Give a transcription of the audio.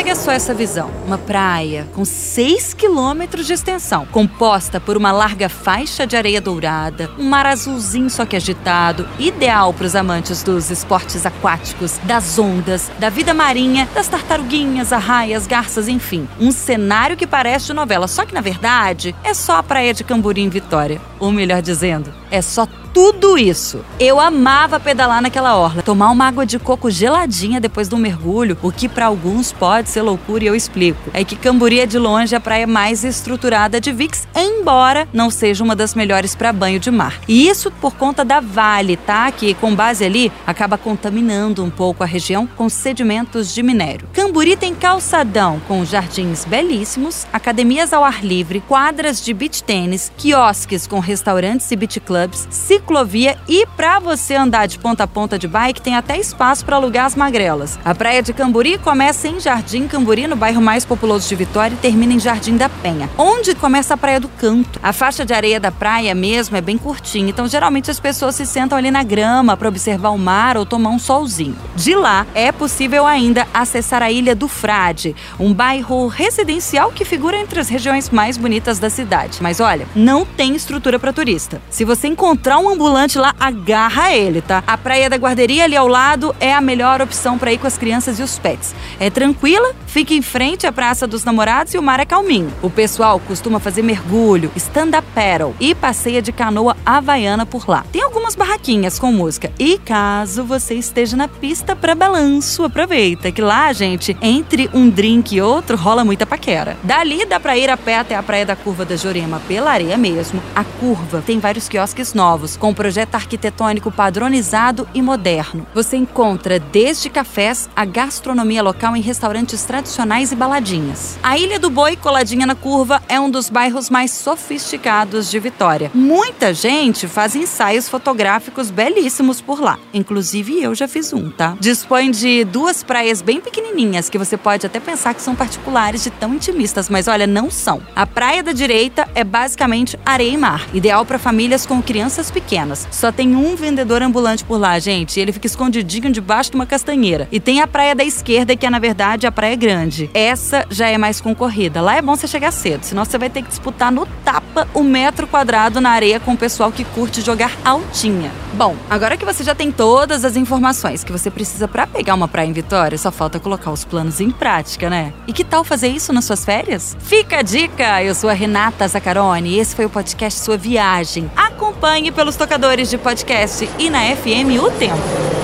Pega só essa visão: uma praia com 6 quilômetros de extensão, composta por uma larga faixa de areia dourada, um mar azulzinho só que agitado, ideal para os amantes dos esportes aquáticos, das ondas, da vida marinha, das tartaruguinhas, arraias, garças, enfim. Um cenário que parece de novela, só que na verdade é só a praia de Camburi em Vitória. Ou melhor dizendo, é só tudo isso. Eu amava pedalar naquela orla, tomar uma água de coco geladinha depois do mergulho, o que para alguns pode ser loucura e eu explico. É que Camburi é de longe a praia mais estruturada de Vix, embora não seja uma das melhores para banho de mar. E isso por conta da Vale, tá? Que com base ali acaba contaminando um pouco a região com sedimentos de minério. Camburi tem calçadão com jardins belíssimos, academias ao ar livre, quadras de beach tênis, quiosques com restaurantes e beach clubs, ciclovia e para você andar de ponta a ponta de bike tem até espaço para alugar as magrelas. A praia de Camburi começa em Jardim Camburi, no bairro mais populoso de Vitória, e termina em Jardim da Penha, onde começa a Praia do Canto. A faixa de areia da praia mesmo é bem curtinha, então geralmente as pessoas se sentam ali na grama para observar o mar ou tomar um solzinho. De lá é possível ainda acessar a Ilha do Frade, um bairro residencial que figura entre as regiões mais bonitas da cidade. Mas olha, não tem estrutura para turista. Se você encontrar um ambulante lá, agarra ele, tá? A praia da guarderia ali ao lado é a melhor opção para ir com as crianças e os pets. É tranquila, fica em frente à Praça dos Namorados e o mar é calminho. O pessoal costuma fazer mergulho, stand-up paddle e passeia de canoa havaiana por lá. Tem algumas barraquinhas com música. E caso você esteja na pista para balanço, aproveita que lá, gente, entre um drink e outro rola muita paquera. Dali dá para ir a pé até a Praia da Curva da Jurema pela areia mesmo. A curva tem vários quiosques novos com projeto arquitetônico padronizado e moderno. Você encontra desde cafés a gastronomia local em restaurantes tradicionais e baladinhas. A Ilha do Boi, coladinha na curva, é um dos bairros mais sofisticados de Vitória. Muita gente faz ensaios fotográficos belíssimos por lá. Inclusive eu já fiz um, tá? Dispõe de duas praias bem pequenininhas que você pode até pensar que são particulares de tão intimistas, mas olha, não são. A praia da direita é basicamente areia e mar, ideal para famílias com crianças pequenas. Só tem um vendedor ambulante por lá, gente. Ele fica escondidinho debaixo de uma castanheira. E tem a praia da esquerda, que é, na verdade, a praia grande. Essa já é mais concorrida. Lá é bom você chegar cedo, senão você vai ter que disputar no tapa o metro quadrado na areia com o pessoal que curte jogar altinha. Bom, agora que você já tem todas as informações que você precisa para pegar uma praia em Vitória, só falta colocar os planos em prática, né? E que tal fazer isso nas suas férias? Fica a dica! Eu sou a Renata Zacarone e esse foi o podcast Sua Viagem. Acompanhe pelos tocadores de podcast e na FM O Tempo.